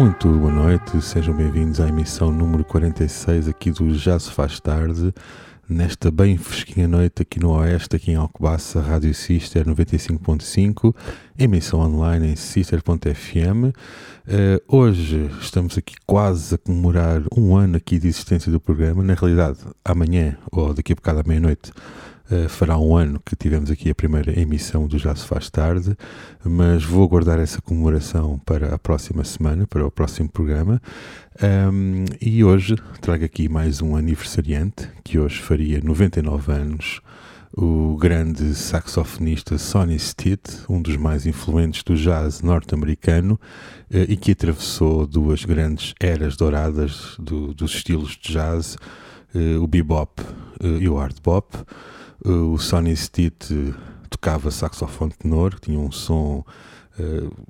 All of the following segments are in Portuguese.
Muito boa noite, sejam bem-vindos à emissão número 46 aqui do Já se faz tarde, nesta bem fresquinha noite aqui no Oeste, aqui em Alcobaça, Rádio Sister 95.5, emissão online em sister.fm. Uh, eh, hoje estamos aqui quase a comemorar um ano aqui de existência do programa, na realidade amanhã ou daqui a bocado à meia-noite Uh, fará um ano que tivemos aqui a primeira emissão do Já Se Faz Tarde, mas vou guardar essa comemoração para a próxima semana, para o próximo programa. Um, e hoje trago aqui mais um aniversariante, que hoje faria 99 anos, o grande saxofonista Sonny Stitt, um dos mais influentes do jazz norte-americano uh, e que atravessou duas grandes eras douradas do, dos estilos de jazz, uh, o bebop e o hard bop o Sonny Stitt eh, tocava saxofone tenor, tinha um som uh,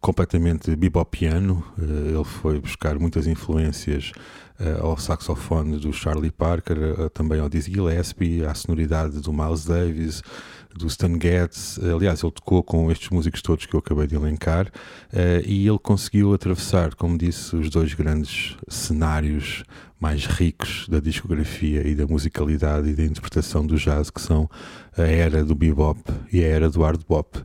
completamente bebopiano. Uh, ele foi buscar muitas influências uh, ao saxofone do Charlie Parker, também ao Dizzy Gillespie, à sonoridade do Miles Davis, do Stan Getz. Aliás, ele tocou com estes músicos todos que eu acabei de elencar e ele conseguiu atravessar, como disse, os dois grandes cenários mais ricos da discografia e da musicalidade e da interpretação do jazz, que são a era do bebop e a era do hard bop.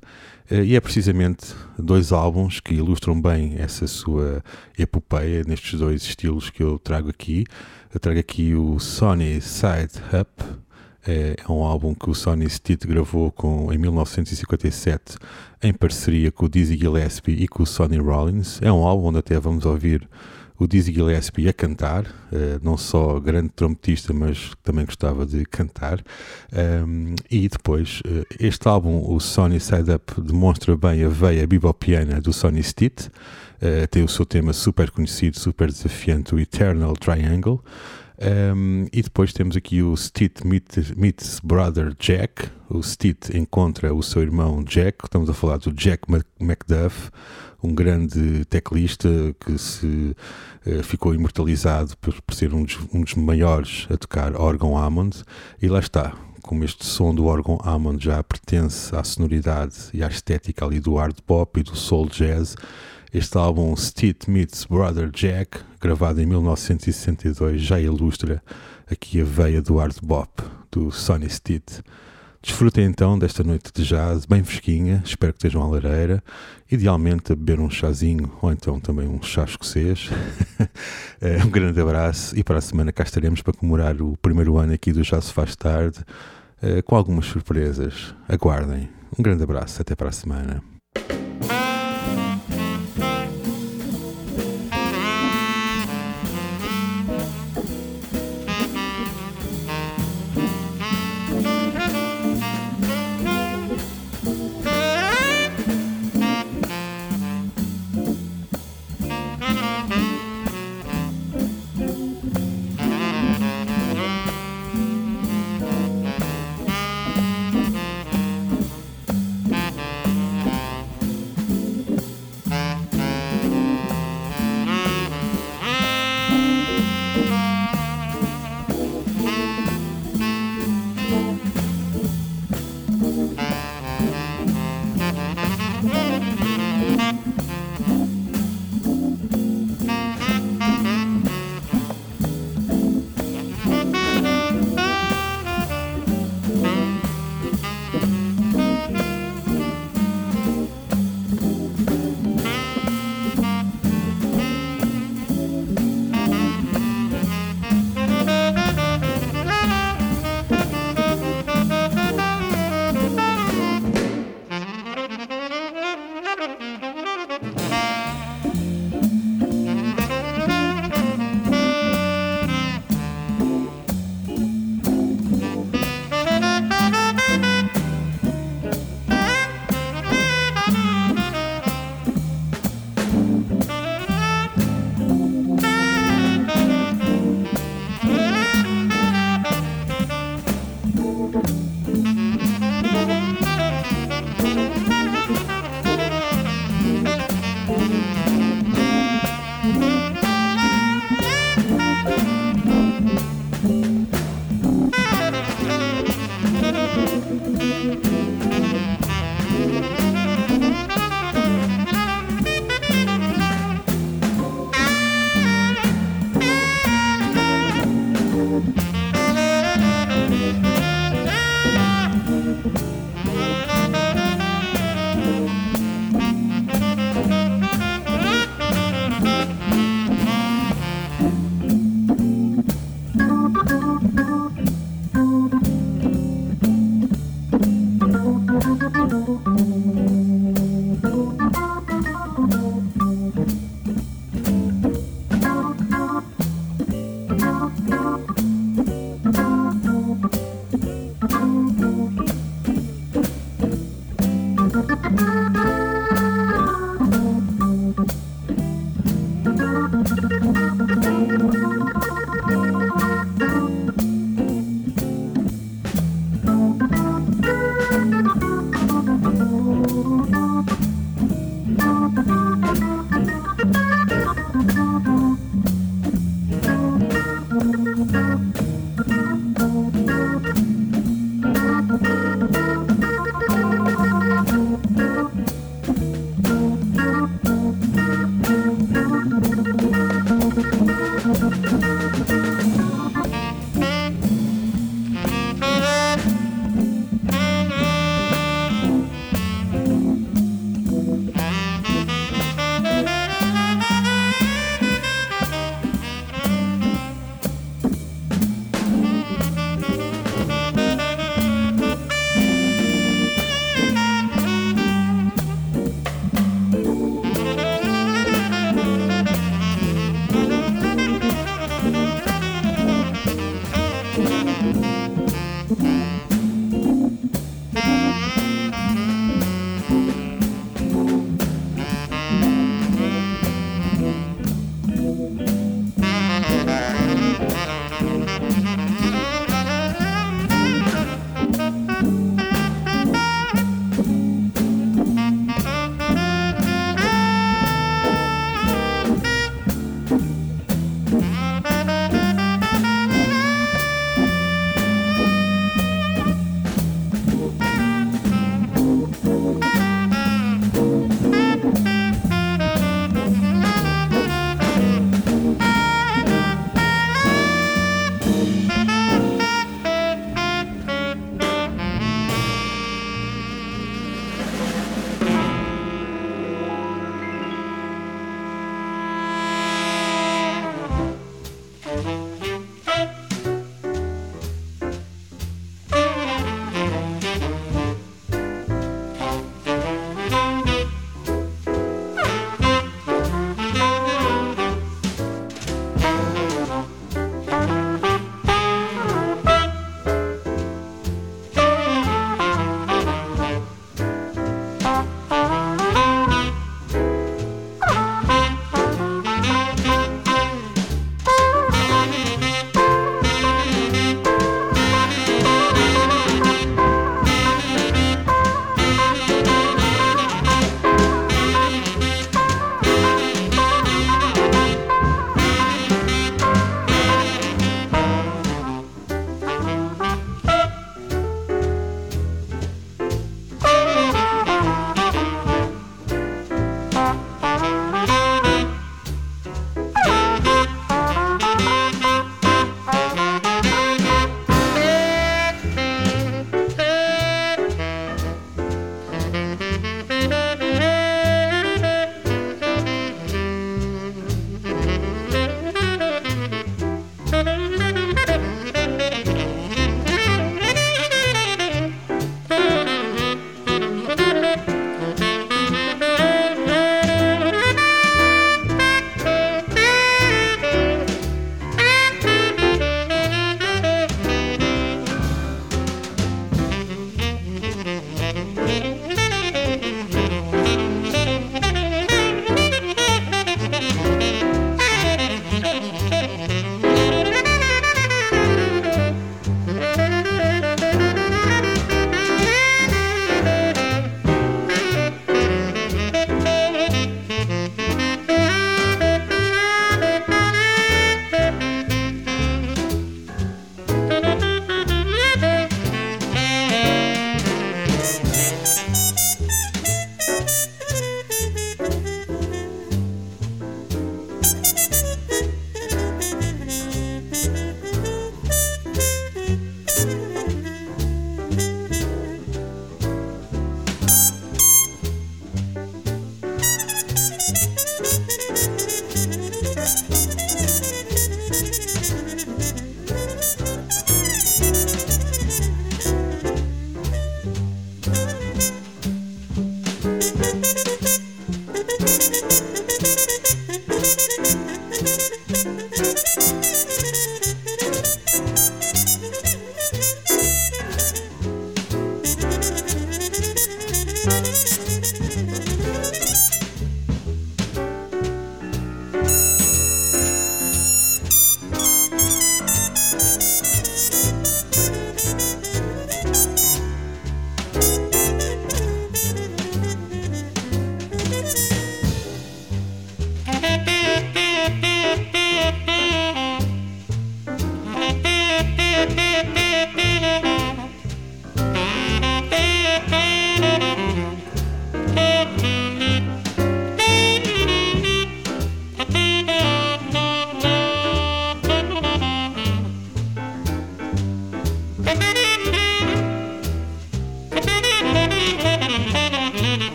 Eh, e é precisamente dois álbuns que ilustram bem essa sua epopeia nestes dois estilos que eu trago aqui. Eu trago aqui o Sony Side Up, é, é um álbum que o Sonny Stitt gravou com, em 1957 em parceria com o Dizzy Gillespie e com o Sonny Rollins. É um álbum onde até vamos ouvir o Dizzy Gillespie a cantar, uh, não só grande trompetista, mas também gostava de cantar. Um, e depois, uh, este álbum, o Sony Side Up, demonstra bem a veia bebopiana do Sonny Stitt. Uh, tem o seu tema super conhecido, super desafiante, o Eternal Triangle. Um, e depois temos aqui o Stitt meets, Brother Jack. O Stitt encontra o seu irmão Jack. Estamos a falar do Jack Macduff, um grande teclista que se uh, ficou imortalizado por, por ser um dos, um dos, maiores a tocar órgão Hammond. E lá está, como este som do órgão Hammond já pertence à sonoridade e à estética ali do hard pop e do soul jazz, este álbum Stitt Meets Brother Jack, gravado em 1962, já ilustra aqui a veia do hard bop do Sonny Stitt. Desfrutem então desta noite de jazz bem fresquinha, espero que estejam à lareira, idealmente a beber um chazinho ou então também um chá escocês. Eh, um grande abraço e para a semana cá estaremos para comemorar o primeiro ano aqui do Se Faz Tarde eh, com algumas surpresas. Aguardem. Um grande abraço, até para a semana.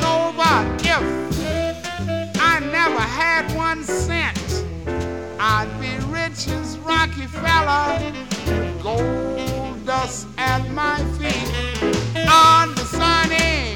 Know over if I never had one cent. I'd be rich as Rockefeller, gold dust at my feet on the sunny.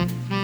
Mm-hmm.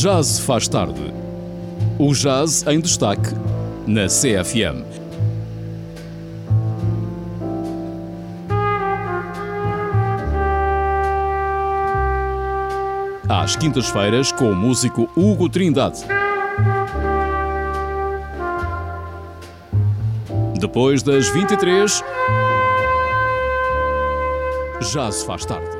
Jazz faz tarde. O jazz em destaque na CFM. Às quintas-feiras com o músico Hugo Trindade. Depois das 23, Jazz faz tarde.